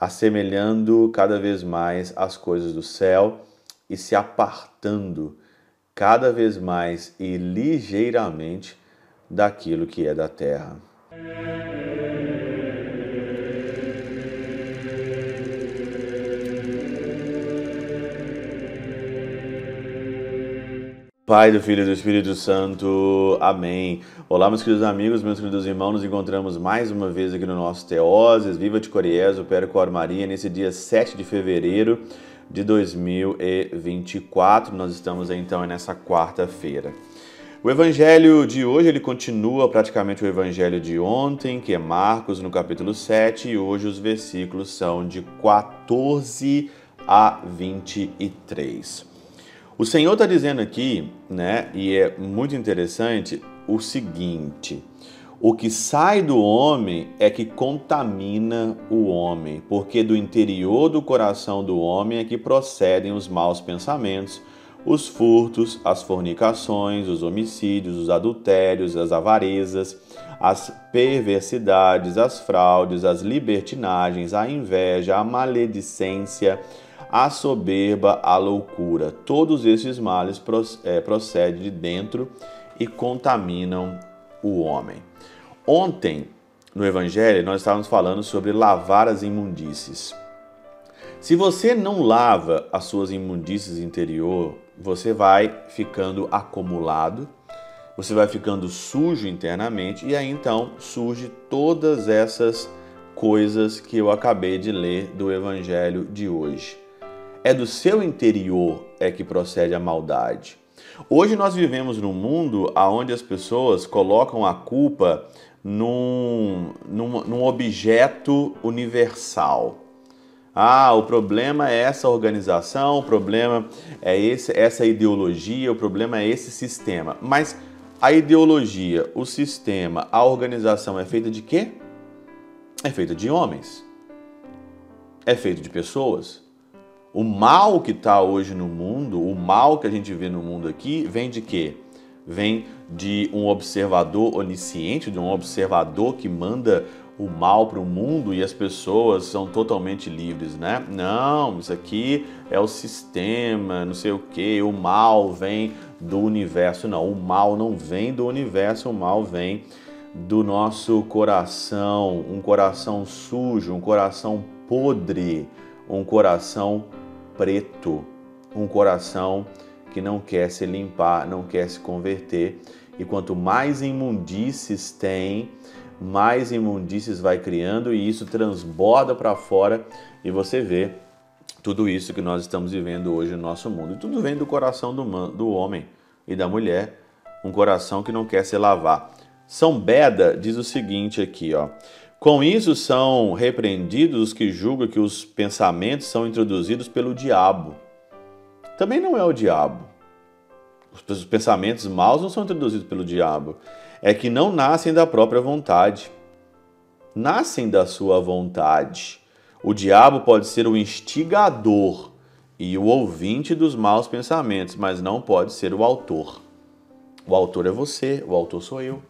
assemelhando cada vez mais as coisas do céu e se apartando cada vez mais e ligeiramente daquilo que é da terra. Pai do Filho e do Espírito Santo. Amém. Olá, meus queridos amigos, meus queridos irmãos, nos encontramos mais uma vez aqui no nosso Teoses, Viva de Coriés, o Cor Maria, nesse dia 7 de fevereiro de 2024. Nós estamos então nessa quarta-feira. O evangelho de hoje ele continua praticamente o evangelho de ontem, que é Marcos no capítulo 7, e hoje os versículos são de 14 a 23. O Senhor está dizendo aqui, né, e é muito interessante, o seguinte: o que sai do homem é que contamina o homem, porque do interior do coração do homem é que procedem os maus pensamentos, os furtos, as fornicações, os homicídios, os adultérios, as avarezas, as perversidades, as fraudes, as libertinagens, a inveja, a maledicência a soberba, a loucura. Todos esses males é, procedem de dentro e contaminam o homem. Ontem, no Evangelho, nós estávamos falando sobre lavar as imundícies. Se você não lava as suas imundícies interior, você vai ficando acumulado, você vai ficando sujo internamente e aí então surge todas essas coisas que eu acabei de ler do evangelho de hoje. É do seu interior é que procede a maldade. Hoje nós vivemos num mundo onde as pessoas colocam a culpa num, num, num objeto universal. Ah, o problema é essa organização, o problema é esse, essa ideologia, o problema é esse sistema. Mas a ideologia, o sistema, a organização é feita de quê? É feita de homens. É feito de pessoas. O mal que está hoje no mundo, o mal que a gente vê no mundo aqui, vem de quê? Vem de um observador onisciente, de um observador que manda o mal para o mundo e as pessoas são totalmente livres, né? Não, isso aqui é o sistema, não sei o que, o mal vem do universo. Não, o mal não vem do universo, o mal vem do nosso coração, um coração sujo, um coração podre, um coração preto, um coração que não quer se limpar, não quer se converter. E quanto mais imundícies tem, mais imundícies vai criando e isso transborda para fora e você vê tudo isso que nós estamos vivendo hoje no nosso mundo. E tudo vem do coração do, do homem e da mulher, um coração que não quer se lavar. São Beda diz o seguinte aqui, ó. Com isso são repreendidos os que julgam que os pensamentos são introduzidos pelo diabo. Também não é o diabo. Os pensamentos maus não são introduzidos pelo diabo. É que não nascem da própria vontade. Nascem da sua vontade. O diabo pode ser o instigador e o ouvinte dos maus pensamentos, mas não pode ser o autor. O autor é você, o autor sou eu.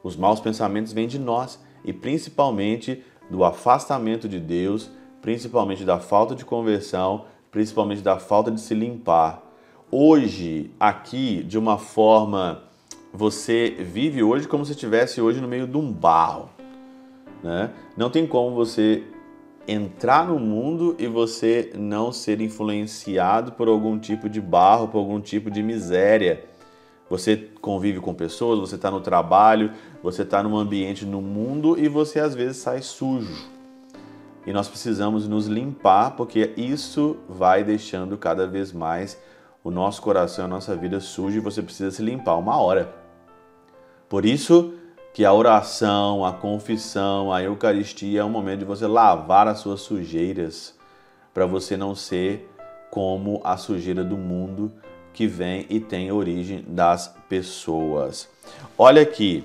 Os maus pensamentos vêm de nós e principalmente do afastamento de Deus, principalmente da falta de conversão, principalmente da falta de se limpar. Hoje, aqui, de uma forma, você vive hoje como se estivesse hoje no meio de um barro. Né? Não tem como você entrar no mundo e você não ser influenciado por algum tipo de barro, por algum tipo de miséria você convive com pessoas, você está no trabalho, você está num ambiente no mundo e você às vezes sai sujo. E nós precisamos nos limpar porque isso vai deixando cada vez mais o nosso coração, a nossa vida suja e você precisa se limpar uma hora. Por isso que a oração, a confissão, a Eucaristia é um momento de você lavar as suas sujeiras para você não ser como a sujeira do mundo que vem e tem origem das pessoas. Olha aqui,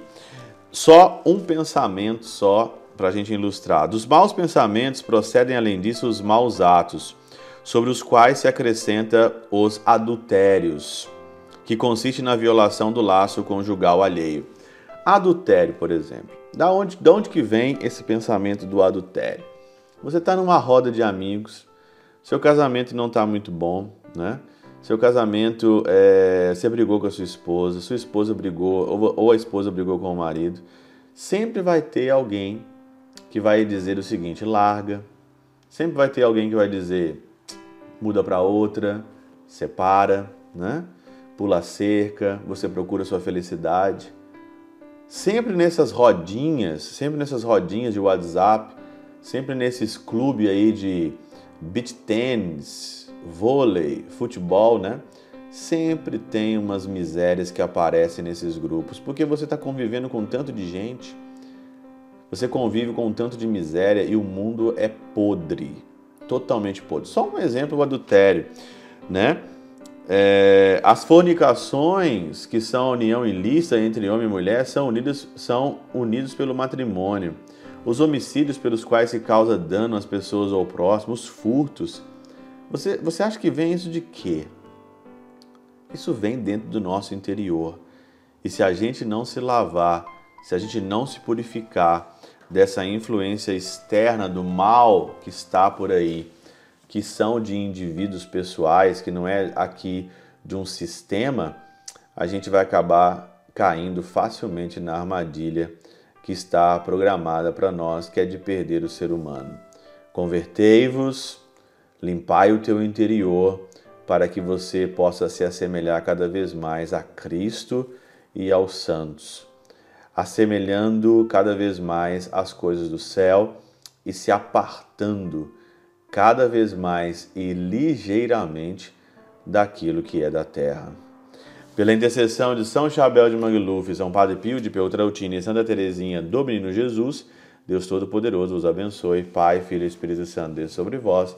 só um pensamento só para a gente ilustrar. Dos maus pensamentos procedem, além disso, os maus atos, sobre os quais se acrescenta os adultérios, que consiste na violação do laço conjugal alheio. Adultério, por exemplo. Da onde, da onde que vem esse pensamento do adultério? Você está numa roda de amigos, seu casamento não está muito bom, né? Seu casamento, é, você brigou com a sua esposa, sua esposa brigou, ou, ou a esposa brigou com o marido. Sempre vai ter alguém que vai dizer o seguinte: larga. Sempre vai ter alguém que vai dizer: muda para outra, separa, né? Pula a cerca, você procura sua felicidade. Sempre nessas rodinhas, sempre nessas rodinhas de WhatsApp, sempre nesses clubes aí de beach tennis, vôlei, futebol, né? Sempre tem umas misérias que aparecem nesses grupos, porque você está convivendo com tanto de gente, você convive com tanto de miséria e o mundo é podre, totalmente podre. Só um exemplo, o adultério, né? É, as fornicações, que são a união ilícita entre homem e mulher, são unidos, são unidos pelo matrimônio os homicídios pelos quais se causa dano às pessoas ou ao próximo, os furtos. Você, você acha que vem isso de quê? Isso vem dentro do nosso interior. E se a gente não se lavar, se a gente não se purificar dessa influência externa do mal que está por aí, que são de indivíduos pessoais, que não é aqui de um sistema, a gente vai acabar caindo facilmente na armadilha que está programada para nós, que é de perder o ser humano. Convertei-vos, limpai o teu interior, para que você possa se assemelhar cada vez mais a Cristo e aos santos, assemelhando cada vez mais as coisas do céu e se apartando cada vez mais e ligeiramente daquilo que é da terra. Pela intercessão de São Chabel de Mangluf, São Padre Pio de Peltrautina e Santa Teresinha do Menino Jesus, Deus Todo-Poderoso os abençoe, Pai, Filho e Espírito Santo, Deus sobre vós